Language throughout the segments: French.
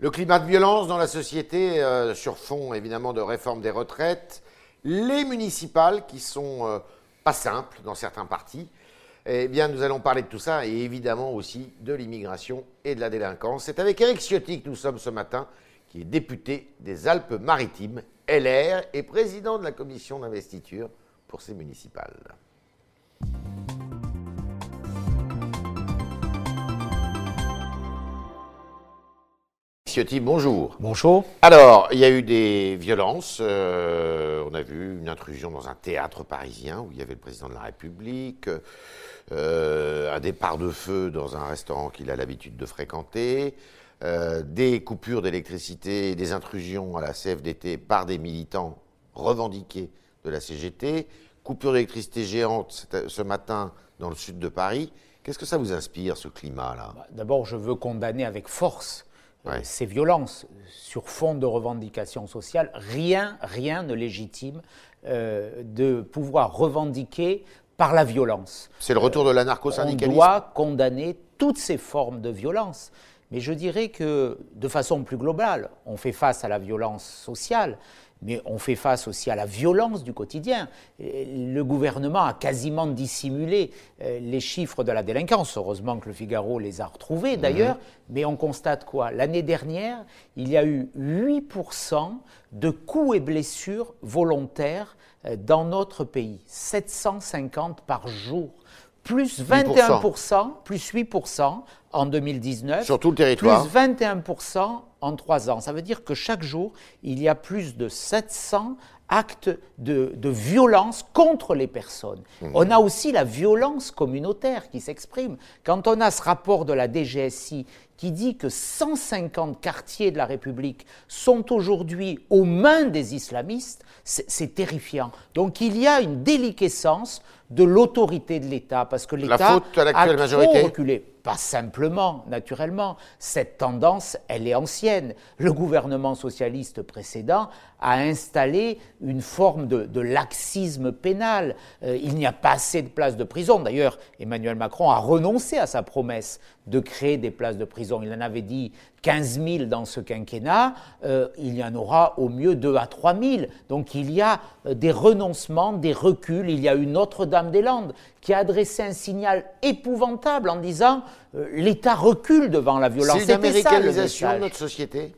Le climat de violence dans la société, euh, sur fond évidemment de réforme des retraites, les municipales qui sont euh, pas simples dans certains partis. Eh bien, nous allons parler de tout ça et évidemment aussi de l'immigration et de la délinquance. C'est avec Eric Ciotti que nous sommes ce matin, qui est député des Alpes-Maritimes, LR, et président de la commission d'investiture pour ces municipales. Ciotti, bonjour. Bonjour. Alors, il y a eu des violences. euh, on a vu une intrusion dans un théâtre parisien où il y avait le président de la République, euh, un départ de feu dans un restaurant qu'il a l'habitude de fréquenter, euh, des coupures d'électricité, des intrusions à la CFDT par des militants revendiqués de la CGT, coupure d'électricité géante ce- matin dans le sud de Paris. Qu'est-ce que ça vous inspire, ce climat-là? D'abord, je veux condamner avec force Ouais. ces violences sur fond de revendications sociales. Rien, rien ne légitime euh, de pouvoir revendiquer par la violence. C'est le retour de On l'anarcho-syndicalisme doit condamner toutes ces formes de violence. Mais je dirais que, de façon plus globale, on fait face à la violence sociale, mais on fait face aussi à la violence du quotidien. Le gouvernement a quasiment dissimulé euh, les chiffres de la délinquance. Heureusement que le Figaro les a retrouvés d'ailleurs. Mais on constate quoi? L'année dernière, il y a eu 8% de coups et blessures volontaires euh, dans notre pays. 750 par jour. Plus 21%, plus 8% en 2019. Sur tout le territoire. Plus 21% en trois ans. Ça veut dire que chaque jour, il y a plus de 700 actes de, de violence contre les personnes. On a aussi la violence communautaire qui s'exprime. Quand on a ce rapport de la DGSI qui dit que 150 quartiers de la République sont aujourd'hui aux mains des islamistes, c'est terrifiant. Donc il y a une déliquescence de l'autorité de l'État, parce que l'État a majorité? trop reculé. Pas simplement, naturellement. Cette tendance, elle est ancienne. Le gouvernement socialiste précédent a installé une forme de, laxisme pénal. Euh, il n'y a pas assez de places de prison. D'ailleurs, Emmanuel Macron a renoncé à sa promesse de créer des places de prison. Il en avait dit 15 000 dans ce quinquennat. Euh, il y en aura au mieux 2 à 3 000. Donc il y a euh, des renoncements, des reculs. Il y a eu Notre-Dame-des-Landes qui a adressé un signal épouvantable en disant euh, l'État recule devant la violence. C'est une C'était ça, le américanisation de notre société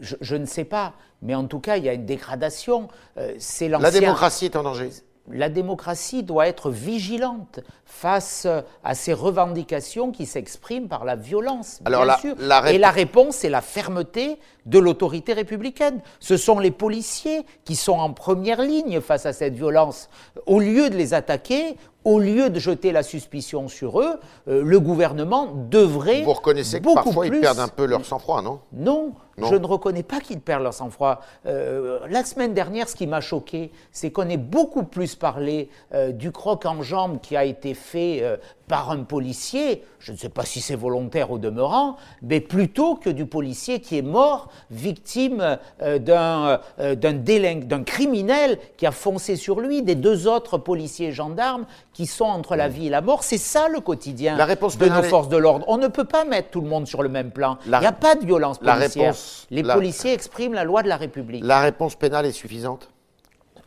Je, je ne sais pas, mais en tout cas, il y a une dégradation. Euh, c'est La démocratie est en danger. La démocratie doit être vigilante face à ces revendications qui s'expriment par la violence, bien la- sûr. la Et la réponse, c'est la fermeté de l'autorité républicaine. Ce sont les policiers qui sont en première ligne face à cette violence. Au lieu de les attaquer, au lieu de jeter la suspicion sur eux, euh, le gouvernement devrait Vous reconnaissez que beaucoup parfois plus ils perdent un peu leur sang-froid, non? Non, Non. je ne reconnais pas qu'ils perdent leur sang-froid. Euh, la semaine dernière, ce qui m'a choqué, c'est qu'on ait beaucoup plus parlé euh, du croc en jambe qui a été fait par un policier, je ne sais pas si c'est volontaire au demeurant, mais plutôt que du policier qui est mort, victime euh, d'un euh, d'un criminel qui a foncé sur lui, des deux autres policiers gendarmes qui sont entre la vie et la mort. C'est ça le quotidien La réponse de nos forces de l'ordre. On ne peut pas mettre tout le monde sur le même plan. La- Il n'y a pas de violence la policière. réponse- Les policiers expriment la loi de la République. La réponse pénale est suffisante?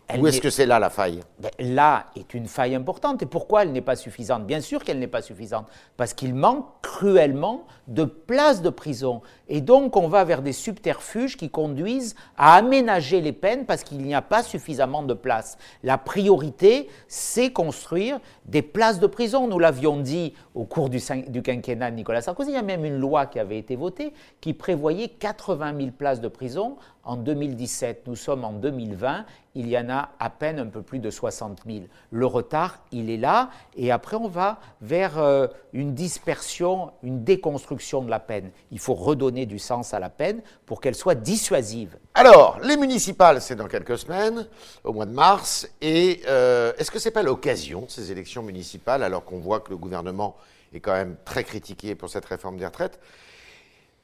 Elle Ou est-ce que c'est là la faille? Ben, là est une faille importante. Et pourquoi elle n'est pas suffisante? Bien sûr qu'elle n'est pas suffisante. Parce qu'il manque cruellement de places de prison. Et donc on va vers des subterfuges qui conduisent à aménager les peines parce qu'il n'y a pas suffisamment de places. La priorité, c'est construire des places de prison. Nous l'avions dit au cours du, du quinquennat de Nicolas Sarkozy. Il y a même une loi qui avait été votée qui prévoyait 80 000 places de prison en 2017. Nous sommes en 2020. Il y en a à peine un peu plus de 60 000. Le retard, il est là. Et après, on va vers euh, une dispersion, une déconstruction de la peine. Il faut redonner du sens à la peine pour qu'elle soit dissuasive. Alors, les municipales, c'est dans quelques semaines, au mois de mars. Et euh, est-ce que c'est pas l'occasion, ces élections municipales, alors qu'on voit que le gouvernement est quand même très critiqué pour cette réforme des retraites,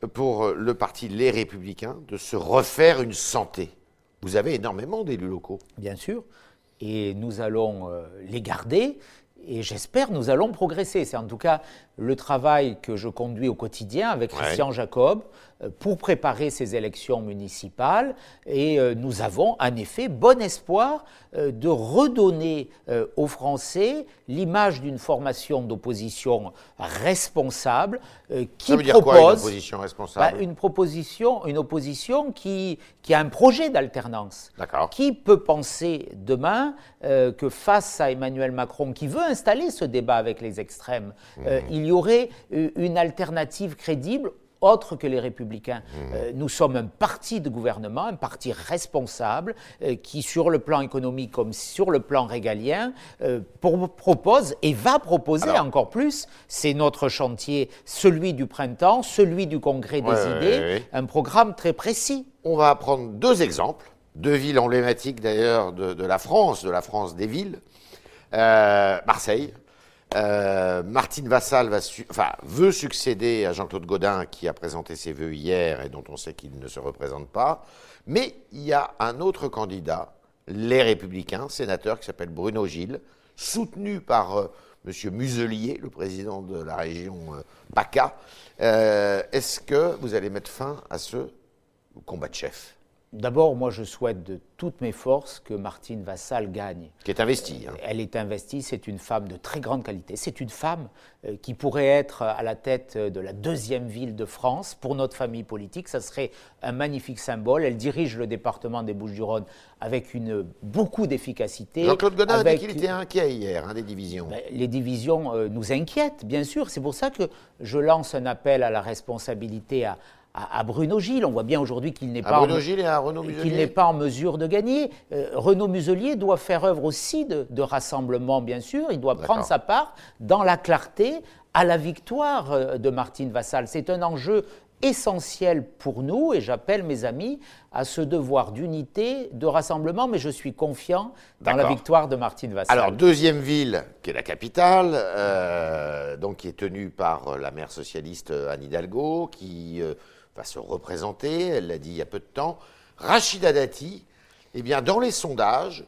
pour euh, le parti Les Républicains, de se refaire une santé Vous avez énormément d'élus locaux. bien sûr, et nous allons euh, les garder. Et j'espère nous allons progresser. C'est en tout cas le travail que je conduis au quotidien avec Christian Jacob euh, pour préparer ces élections municipales. Et euh, nous avons en effet bon espoir euh, de redonner aux Français l'image d'une formation d'opposition responsable qui Ça veut dire propose quoi, une opposition responsable bah, une proposition, une opposition qui, qui a un projet d'alternance. Qui peut penser demain que face à Emmanuel Macron, qui veut installer ce débat avec les extrêmes, il y aurait une alternative crédible autre que les républicains. Mmh. Euh, nous sommes un parti de gouvernement, un parti responsable, euh, qui sur le plan économique comme sur le plan régalien euh, pour- propose et va proposer Alors- encore plus, c'est notre chantier, celui du printemps, celui du congrès des Ouais, idées, ouais, ouais. un programme très précis. On va prendre deux exemples, deux villes emblématiques d'ailleurs de, de la France, de la France des villes. Euh, Marseille. Euh, Martine Vassal veut succéder à Jean-Claude Godin qui a présenté ses vœux hier et dont on sait qu'il ne se représente pas. Mais il y a un autre candidat, les Républicains, sénateur qui s'appelle Bruno Gilles, soutenu par euh, M. Muselier, le président de la région euh, PACA. Est-ce que vous allez mettre fin à ce combat de chef? D'abord, moi, je souhaite de toutes mes forces que Martine Vassal gagne. qui est investi hein. Elle est investie, c'est une femme de très grande qualité. C'est une femme euh, qui pourrait être à la tête de la deuxième ville de France pour notre famille politique. Ça serait un magnifique symbole. Elle dirige le département des Bouches-du-Rhône avec une, beaucoup d'efficacité. Jean-Claude Godin a dit avec- qu'il était inquiet hier hein, des divisions. ben, les divisions euh, nous inquiètent, bien sûr. C'est pour ça que je lance un appel à la responsabilité à, à- à Bruno Gilles. On voit bien aujourd'hui qu'il n'est pas en- pas mesure de gagner. Euh, Renaud Muselier doit faire œuvre aussi de, de rassemblement, bien sûr. Il doit prendre sa part dans la clarté à la victoire euh, de Martine Vassal. C'est un enjeu essentiel pour nous et j'appelle mes amis à ce devoir d'unité, de rassemblement, mais je suis confiant dans la victoire de Martine Vassal. Alors, deuxième ville, qui est la capitale, euh, donc qui est tenue par la maire socialiste Anne Hidalgo, qui euh, va se représenter, elle l'a dit il y a peu de temps. Rachida Dati, eh bien, dans les sondages,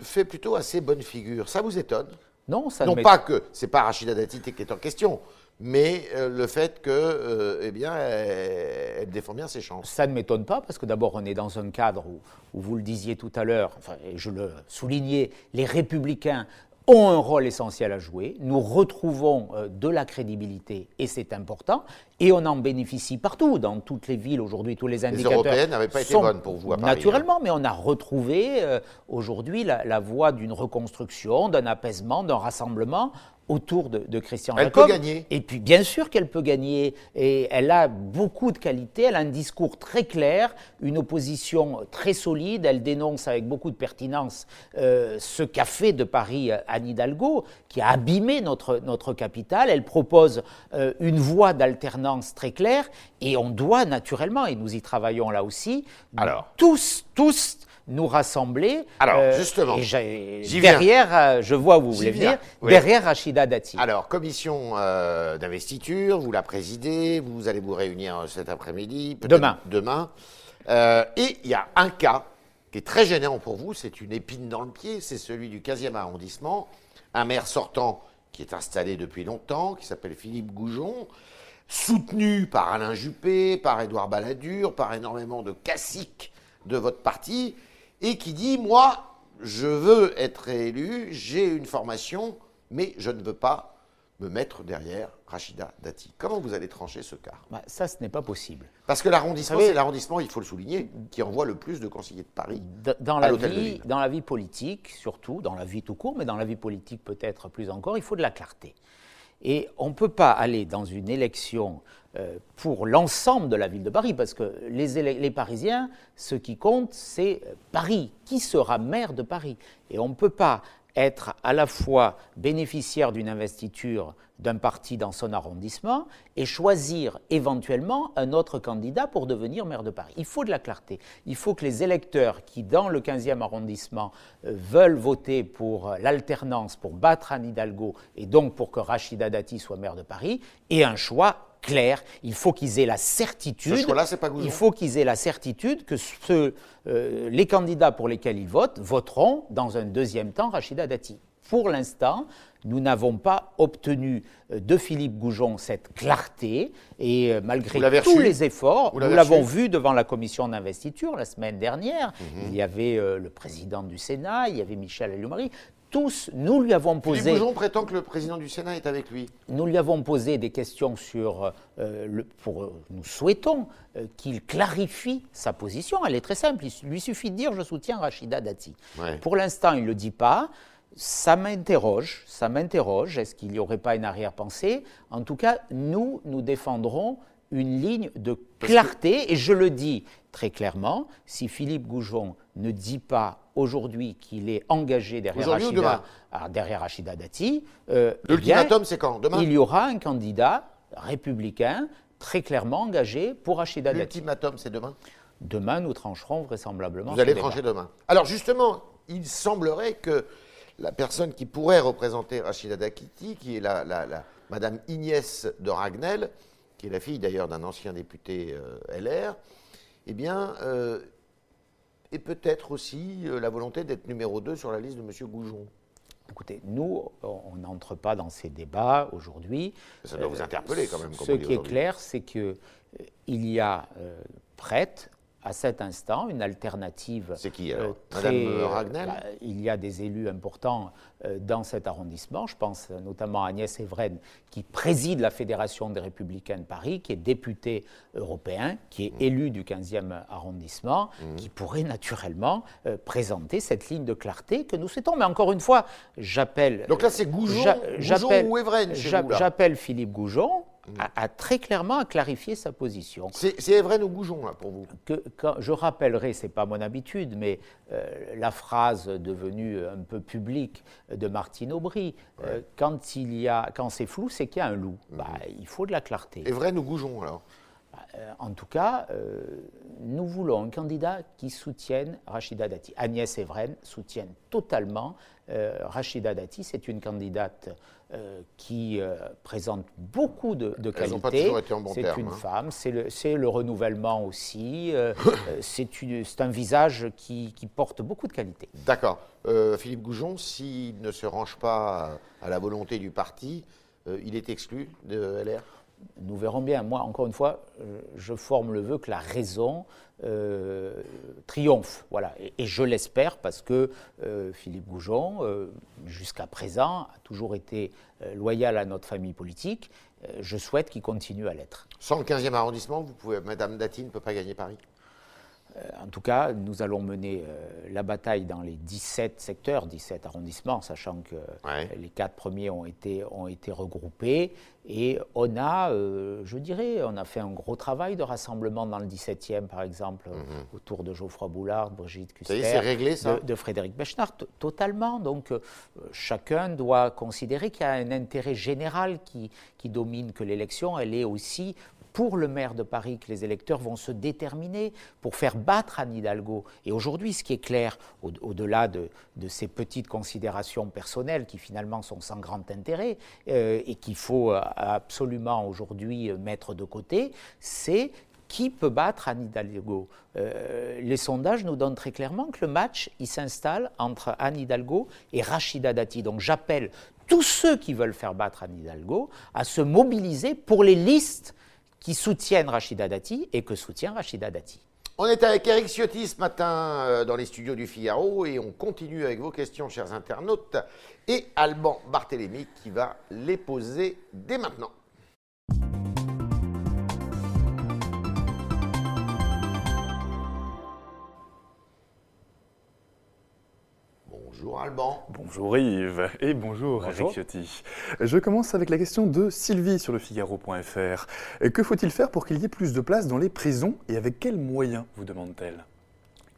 fait plutôt assez bonne figure. Ça vous étonne? Non, ça ne Non m'étonne- pas que c'est pas Rachida Dati qui est en question, mais euh, le fait que, euh, eh bien, elle, elle défend bien ses chances. Ça ne m'étonne pas parce que d'abord on est dans un cadre où, où vous le disiez tout à l'heure, enfin, et je le soulignais, les républicains ont un rôle essentiel à jouer. Nous retrouvons euh, de la crédibilité et c'est important. Et on en bénéficie partout, dans toutes les villes aujourd'hui, tous les indicateurs. Européennes n'avaient pas été bonnes pour vous à Paris, hein. Naturellement, mais on a retrouvé euh, aujourd'hui la, la voie d'une reconstruction, d'un apaisement, d'un rassemblement autour de, de Christian Elle Jacob. peut gagner. Et puis bien sûr qu'elle peut gagner et elle a beaucoup de qualités, elle a un discours très clair, une opposition très solide, elle dénonce avec beaucoup de pertinence euh, ce qu'a fait de Paris euh, Anne Hidalgo, qui a abîmé notre, notre capitale, elle propose euh, une voie d'alternance très claire et on doit naturellement, et nous y travaillons là aussi, Alors. tous, tous nous rassembler. Alors, justement, et j'y viens. derrière, euh, je vois où vous voulez viens, venir, oui. derrière Rachida Dati. Alors, commission euh, d'investiture, vous la présidez, vous allez vous réunir euh, cet après-midi. peut-être Demain. Demain. Euh, et il y a un cas qui est très gênant pour vous, c'est une épine dans le pied, c'est celui du 15e arrondissement. Un maire sortant qui est installé depuis longtemps, qui s'appelle Philippe Goujon, soutenu par Alain Juppé, par Édouard Balladur, par énormément de caciques de votre parti, et qui dit Moi, je veux être élu, j'ai une formation, mais je ne veux pas me mettre derrière Rachida Dati. Comment vous allez trancher ce cas? Bah, ça, ce n'est pas possible. Parce que l'arrondissement, c'est l'arrondissement, il faut le souligner, qui envoie le plus de conseillers de Paris. À la, de dans la vie politique, surtout, dans la vie tout court, mais dans la vie politique peut-être plus encore, il faut de la clarté. Et on ne peut pas aller dans une élection euh, pour l'ensemble de la ville de Paris, parce que les, Parisiens, ce qui compte, c'est euh, Paris. Qui sera maire de Paris? Et on ne peut pas être à la fois bénéficiaire d'une investiture d'un parti dans son arrondissement et choisir éventuellement un autre candidat pour devenir maire de Paris. Il faut de la clarté. Il faut que les électeurs qui, dans le 15e arrondissement, euh, veulent voter pour l'alternance, pour battre Anne Hidalgo et donc pour que Rachida Dati soit maire de Paris, aient un choix clair. Il faut qu'ils aient la certitude. Ce choix-là, c'est pas Goujon. Il faut qu'ils aient la certitude que euh, les candidats pour lesquels ils votent voteront dans un deuxième temps Rachida Dati. Pour l'instant, nous n'avons pas obtenu euh, de Philippe Goujon cette clarté, et euh, malgré tous les efforts, nous l'avons vu devant la commission d'investiture la semaine dernière, mhm. il y avait euh, le président du Sénat, il y avait Michel Allumari, tous, nous lui avons posé. Philippe Goujon prétend que le président du Sénat est avec lui. Nous lui avons posé des questions sur. le, pour, nous souhaitons qu'il clarifie sa position. Elle est très simple. Il lui suffit de dire je soutiens Rachida Dati. Pour l'instant, il ne le dit pas ça m'interroge, ça m'interroge, est-ce qu'il n'y aurait pas une arrière-pensée? En tout cas, nous, nous défendrons une ligne de clarté, et je le dis très clairement, si Philippe Goujon ne dit pas aujourd'hui qu'il est engagé derrière Rachida, ah, derrière Rachida Dati, euh, eh l'ultimatum c'est quand? Demain? Il y aura un candidat républicain très clairement engagé pour Rachida Dati. L'ultimatum c'est demain? Demain, nous trancherons vraisemblablement. Vous allez trancher demain. Alors justement, il semblerait que la personne qui pourrait représenter Rachida Dakiti, qui est la, Madame Ignès de Ragnel, qui est la fille d'ailleurs d'un ancien député euh, LR, eh bien, euh, et peut-être aussi euh, la volonté d'être numéro 2 sur la liste de M. Goujon. Écoutez, nous, on n'entre pas dans ces débats aujourd'hui. Ça doit vous interpeller quand même. ce qui est clair, c'est qu'il y a prête à cet instant une alternative. C'est qui alors euh, Madame euh, Ragnel? bah, Il y a des élus importants euh, dans cet arrondissement. Je pense notamment à Agnès Evren, qui préside la Fédération des Républicains de Paris, qui est député européen, qui est mmh. élu du 15e arrondissement, mmh. qui pourrait naturellement présenter cette ligne de clarté que nous souhaitons. Mais encore une fois, j'appelle. Donc là, c'est Goujon, Goujon ou Evren J'appelle Philippe Goujon a, très clairement clarifié sa position. C'est Evren ou Goujon, là, pour vous que, quand, Je rappellerai, ce n'est pas mon habitude, mais euh, la phrase devenue un peu publique de Martine Aubry, euh, quand, il y a, quand c'est flou, c'est qu'il y a un loup. Mhm. Bah, il faut de la clarté. Evren ou Goujon, alors en tout cas, nous voulons un candidat qui soutienne Rachida Dati. Agnès Evren soutient totalement Rachida Dati. C'est une candidate euh, qui euh, présente beaucoup de, de qualités. c'est une hein. femme, c'est le, le, renouvellement aussi. Euh, c'est un visage qui, qui, porte beaucoup de qualités. D'accord. Philippe Goujon, s'il ne se range pas à la volonté du parti, il est exclu de LR nous verrons bien. Moi, encore une fois, je forme le vœu que la raison euh, triomphe. Voilà. Et, je l'espère parce que euh, Philippe Goujon, euh, jusqu'à présent, a toujours été loyal à notre famille politique. je souhaite qu'il continue à l'être. Sans le 15e arrondissement, vous pouvez, Madame Dati ne peut pas gagner Paris? euh, en tout cas, nous allons mener euh, la bataille dans les 17 secteurs, 17 arrondissements, sachant que les quatre premiers ont été, ont été regroupés. Et on a, euh, je dirais, on a fait un gros travail de rassemblement dans le 17e, par exemple, mhm. autour de Geoffroy Boulard, Brigitte Custer, réglé, ça de, Frédéric Bechnard, totalement. Donc, chacun doit considérer qu'il y a un intérêt général qui, qui domine, que l'élection, elle est aussi pour le maire de Paris que les électeurs vont se déterminer pour faire battre Anne Hidalgo. Et aujourd'hui, ce qui est clair, au-delà de, ces petites considérations personnelles qui finalement sont sans grand intérêt euh, et qu'il faut euh, absolument aujourd'hui euh, mettre de côté, c'est qui peut battre Anne Hidalgo Les sondages nous donnent très clairement que le match, s'installe entre Anne Hidalgo et Rachida Dati. Donc j'appelle tous ceux qui veulent faire battre Anne Hidalgo à se mobiliser pour les listes qui soutiennent Rachida Dati et que soutient Rachida Dati. On est avec Eric Ciotti ce matin euh, dans les studios du Figaro et on continue avec vos questions, chers internautes, et Alban Barthélémy qui va les poser dès maintenant. Bonjour Alban. Bonjour Yves et bonjour, bonjour. Ciotti. Je commence avec la question de Sylvie sur le Figaro.fr. Que faut-il faire pour qu'il y ait plus de places dans les prisons et avec quels moyens vous demande-t-elle?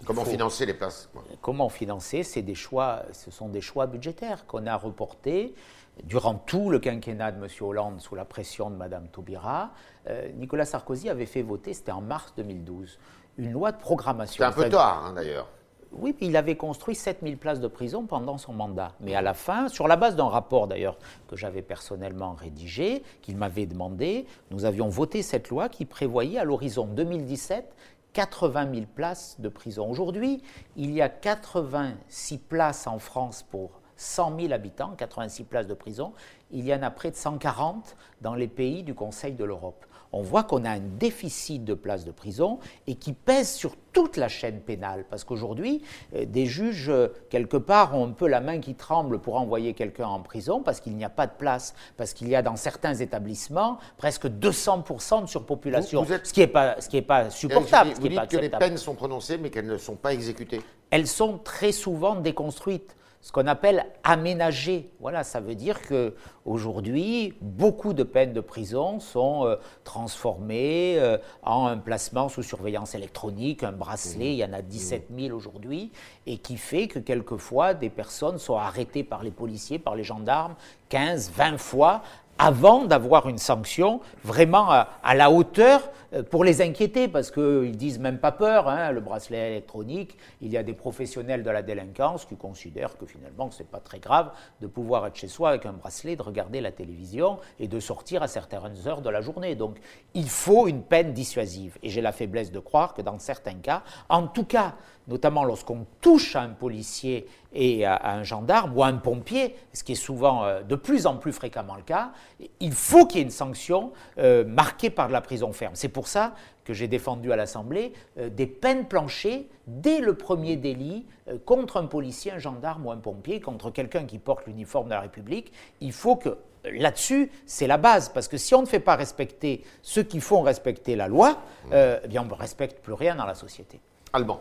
Comment financer les places Comment financer? C'est des choix, ce sont des choix budgétaires qu'on a reportés durant tout le quinquennat de M. Hollande sous la pression de Mme Taubira. Euh, Nicolas Sarkozy avait fait voter, c'était en mars 2012, une loi de programmation. C'est un peu tard hein, d'ailleurs. Oui, il avait construit 7000 places de prison pendant son mandat. Mais à la fin, sur la base d'un rapport d'ailleurs que j'avais personnellement rédigé, qu'il m'avait demandé, nous avions voté cette loi qui prévoyait à l'horizon 2017 80 000 places de prison. Aujourd'hui, il y a 86 places en France pour 100 000 habitants, 86 places de prison. Il y en a près de 140 dans les pays du Conseil de l'Europe on voit qu'on a un déficit de places de prison et qui pèse sur toute la chaîne pénale. Parce qu'aujourd'hui, euh, des juges, euh, quelque part, ont un peu la main qui tremble pour envoyer quelqu'un en prison parce qu'il n'y a pas de place, parce qu'il y a dans certains établissements presque 200% de surpopulation, ce qui n'est pas, pas supportable. Vous dites que les peines sont prononcées mais qu'elles ne sont pas exécutées. Elles sont très souvent déconstruites ce qu'on appelle aménager. Voilà, ça veut dire que aujourd'hui, beaucoup de peines de prison sont euh, transformées euh, en un placement sous surveillance électronique, un bracelet, mmh. il y en a 17 000 aujourd'hui, et qui fait que quelquefois des personnes sont arrêtées par les policiers, par les gendarmes, 15, 20 fois avant d'avoir une sanction vraiment à, la hauteur euh, pour les inquiéter, parce qu'ils disent même pas peur, hein, le bracelet électronique, il y a des professionnels de la délinquance qui considèrent que finalement ce n'est pas très grave de pouvoir être chez soi avec un bracelet, de regarder la télévision et de sortir à certaines heures de la journée. Donc il faut une peine dissuasive. Et j'ai la faiblesse de croire que dans certains cas, en tout cas, notamment lorsqu'on touche à un policier et à, un gendarme ou à un pompier, ce qui est souvent euh, de plus en plus fréquemment le cas, il faut qu'il y ait une sanction euh, marquée par de la prison ferme. C'est pour ça que j'ai défendu à l'Assemblée euh, des peines planchées dès le premier délit contre un policier, un gendarme ou un pompier, contre quelqu'un qui porte l'uniforme de la République. Il faut que là-dessus, c'est la base, parce que si on ne fait pas respecter ceux qui font respecter la loi, eh bien on ne respecte plus rien dans la société. Allemand.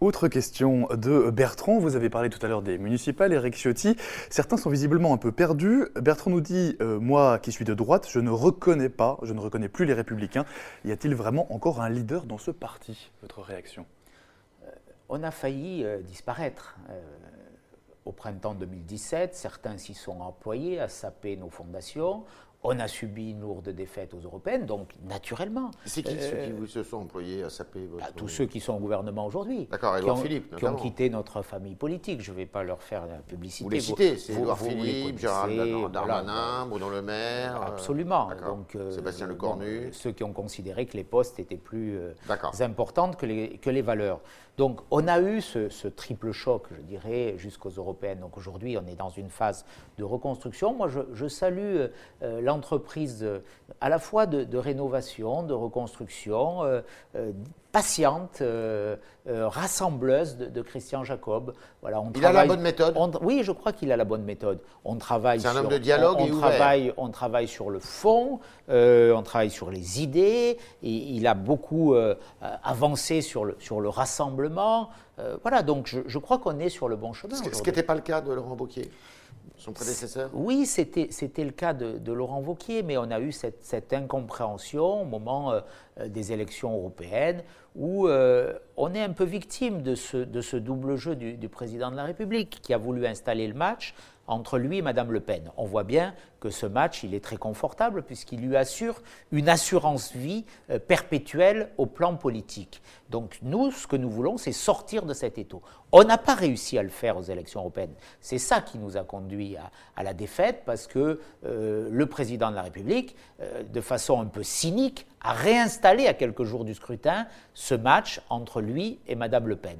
Autre question de Bertrand. Vous avez parlé tout à l'heure des municipales, Eric Ciotti. Certains sont visiblement un peu perdus. Bertrand nous dit euh, Moi qui suis de droite, je ne reconnais pas, je ne reconnais plus les Républicains. Y a-t-il vraiment encore un leader dans ce parti? Votre réaction? Euh, On a failli euh, disparaître. au printemps 2017, certains s'y sont employés à saper nos fondations. On a subi une lourde défaite aux européennes, donc naturellement. C'est qui ceux qui euh, se sont employés à saper votre... Bah, tous ceux qui sont au gouvernement aujourd'hui. D'accord, Édouard Philippe. Qui ont quitté notre famille politique. Je ne vais pas leur faire la publicité. Vous les citez, c'est Édouard Philippe, Gérald Darmanin, Bruno Le Maire. Euh, absolument. Donc, euh, Sébastien Lecornu. ceux qui ont considéré que les postes étaient plus importants que les, que les valeurs. Donc on a eu ce, triple choc, je dirais, jusqu'aux européennes. Donc aujourd'hui, on est dans une phase de reconstruction. Moi, je, salue euh, l'entreprise euh, à la fois de, rénovation, de reconstruction, euh, patiente, euh, euh, rassembleuse de, Christian Jacob. Voilà, on il a la bonne méthode Oui, je crois qu'il a la bonne méthode. On travaille C'est un homme de dialogue on, travaille, on travaille sur le fond, on travaille sur les idées, et il a beaucoup avancé sur le, sur le rassemblement. voilà, donc je, je crois qu'on est sur le bon chemin. Ce qui n'était pas le cas de Laurent Wauquiez son prédécesseur? Oui, c'était le cas de, Laurent Wauquiez, mais on a eu cette, incompréhension au moment des élections européennes où euh, on est un peu victime de ce, de ce double jeu du, du, président de la République qui a voulu installer le match entre lui et Madame Le Pen. On voit bien ce match, il est très confortable puisqu'il lui assure une assurance vie euh, perpétuelle au plan politique. Donc nous, ce que nous voulons, c'est sortir de cet étau. On n'a pas réussi à le faire aux élections européennes. C'est ça qui nous a conduit à, la défaite parce que euh, le président de la République, euh, de façon un peu cynique, a réinstallé à quelques jours du scrutin ce match entre lui et Madame Le Pen.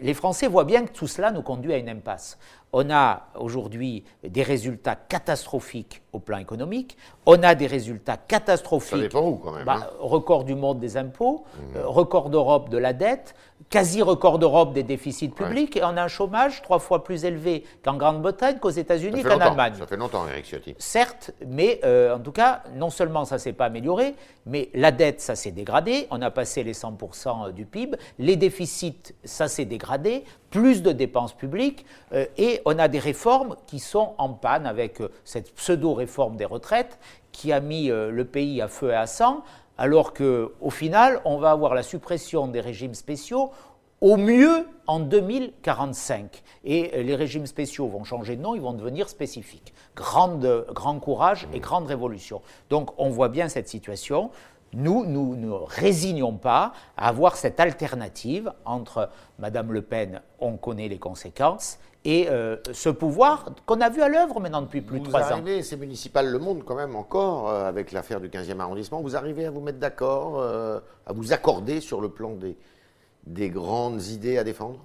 les Français voient bien que tout cela nous conduit à une impasse on a aujourd'hui des résultats catastrophiques au plan économique, on a des résultats catastrophiques. Ça dépend où quand même. Bah, hein. Record du monde des impôts, mmh. euh, record d'Europe de la dette, quasi record d'Europe des déficits publics, et on a un chômage trois fois plus élevé qu'en Grande-Bretagne, qu'aux États-Unis, qu'en Allemagne. Ça fait longtemps, Eric Ciotti. Certes, mais euh, en tout cas, non seulement ça ne s'est pas amélioré, mais la dette, ça s'est dégradé. On a passé les 100% du PIB. Les déficits, ça s'est dégradé. Plus de dépenses publiques. Euh, et on a des réformes qui sont en panne avec cette pseudo-réforme des retraites qui a mis euh, le pays à feu et à sang, alors qu'au final, on va avoir la suppression des régimes spéciaux au mieux en 2045. Et euh, les régimes spéciaux vont changer de nom, ils vont devenir spécifiques. Grande, grand courage et grande révolution. Donc on voit bien cette situation. Nous, nous ne résignons pas à avoir cette alternative entre Madame Le Pen, on connaît les conséquences, et euh, ce pouvoir qu'on a vu à l'œuvre maintenant depuis plus de trois ans. Ces municipales le monde quand même encore euh, avec l'affaire du 15e arrondissement. Vous arrivez à vous mettre d'accord, euh, à vous accorder sur le plan des, des grandes idées à défendre?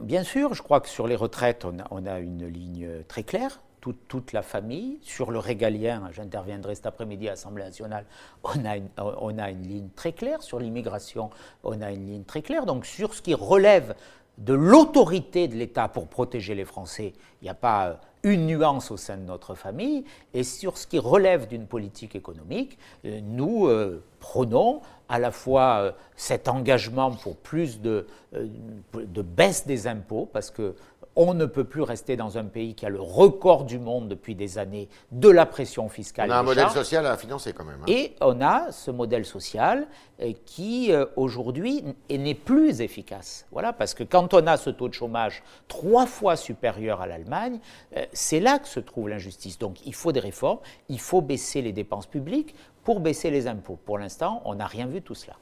Bien sûr, je crois que sur les retraites, on a, une ligne très claire. Toute, la famille. Sur le régalien, j'interviendrai cet après-midi à l'Assemblée nationale, on a, une, on a une ligne très claire. Sur l'immigration, on a une ligne très claire. Donc sur ce qui relève de l'autorité de l'État pour protéger les Français, il n'y a pas euh, une nuance au sein de notre famille. Et sur ce qui relève d'une politique économique, euh, nous euh, prenons à la fois cet engagement pour plus de, de baisse des impôts, parce que on ne peut plus rester dans un pays qui a le record du monde depuis des années de la pression fiscale. On a un modèle social à financer quand même. Hein. Et on a ce modèle social euh, qui euh, aujourd'hui n'est plus efficace. Voilà, parce que quand on a ce taux de chômage trois fois supérieur à l'Allemagne, euh, c'est là que se trouve l'injustice. Donc il faut des réformes, il faut baisser les dépenses publiques pour baisser les impôts. Pour l'instant, on n'a rien vu de tout cela.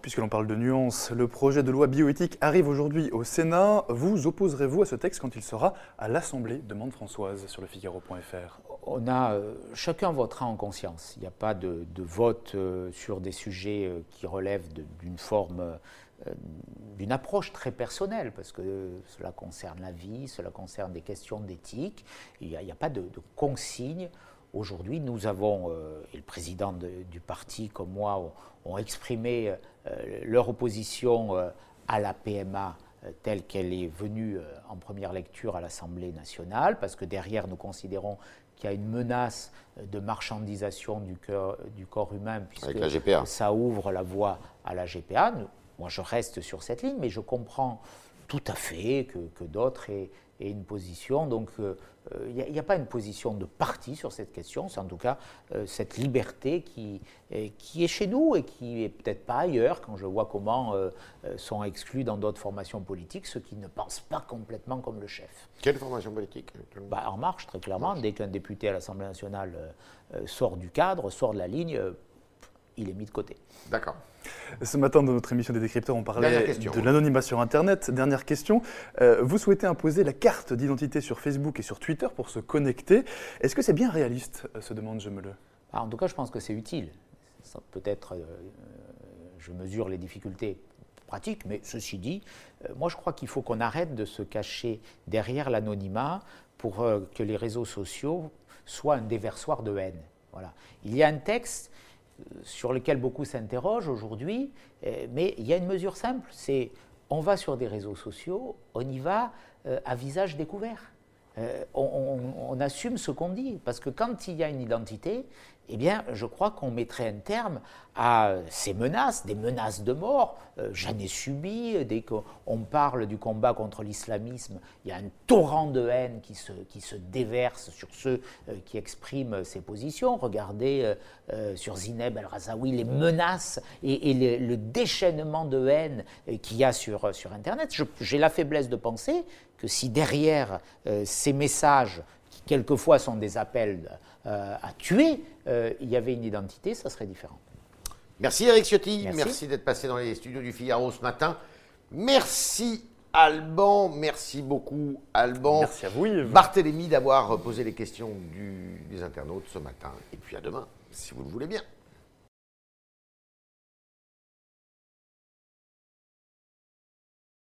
Puisque l'on parle de nuances, le projet de loi bioéthique arrive aujourd'hui au Sénat. Vous opposerez-vous à ce texte quand il sera à l'Assemblée demande Françoise sur le Figaro.fr. On a, euh, chacun votera en conscience. Il n'y a pas de, vote euh, sur des sujets euh, qui relèvent d'une forme, d'une approche très personnelle, parce que cela concerne la vie, cela concerne des questions d'éthique. Il n'y a, pas de, de consigne Aujourd'hui, nous avons, euh, et le président du parti comme moi ont, exprimé euh, leur opposition euh, à la PMA telle qu'elle est venue en première lecture à l'Assemblée nationale, parce que derrière, nous considérons qu'il y a une menace de marchandisation du, du corps humain, puisque ça ouvre la voie à la GPA. Moi, je reste sur cette ligne, mais je comprends tout à fait que, que d'autres aient, une position. Donc, il euh, n'y a, pas une position de parti sur cette question, c'est en tout cas euh, cette liberté qui, qui est chez nous et qui est peut-être pas ailleurs quand je vois comment euh, sont exclus dans d'autres formations politiques ceux qui ne pensent pas complètement comme le chef. Quelle formation politique bah, En marche, très clairement. Dès qu'un député à l'Assemblée nationale sort du cadre, sort de la ligne, il est mis de côté. D'accord. Ce matin, dans notre émission des décrypteurs, on parlait de l'anonymat sur Internet. Dernière question. Euh, vous souhaitez imposer la carte d'identité sur Facebook et sur Twitter pour se connecter. Est-ce que c'est bien réaliste euh, se demande Je me le. en tout cas, je pense que c'est utile. Peut-être, euh, je mesure les difficultés pratiques, mais ceci dit, moi je crois qu'il faut qu'on arrête de se cacher derrière l'anonymat pour que les réseaux sociaux soient un déversoir de haine. Voilà. Il y a un texte sur lequel beaucoup s'interrogent aujourd'hui, euh, mais il y a une mesure simple, c'est on va sur des réseaux sociaux, on y va euh, à visage découvert. Euh, on, assume ce qu'on dit, parce que quand il y a une identité, eh bien, je crois qu'on mettrait un terme à ces menaces, des menaces de mort. Euh, j'en ai subi, dès qu'on parle du combat contre l'islamisme, il y a un torrent de haine qui se, déverse sur ceux euh, qui expriment ces positions. Regardez sur Zineb El-Razaoui les menaces et, le déchaînement de haine qu'il y a sur, Internet. J'ai la faiblesse de penser que si derrière euh, ces messages, qui quelquefois sont des appels euh, à tuer, euh, il y avait une identité, ça serait différent. Merci Eric Ciotti, merci, d'être passé dans les studios du Figaro ce matin. Merci Alban, merci beaucoup Alban. Merci à vous Yves. Barthélémy d'avoir posé les questions des internautes ce matin. Et puis à demain, si vous le voulez bien.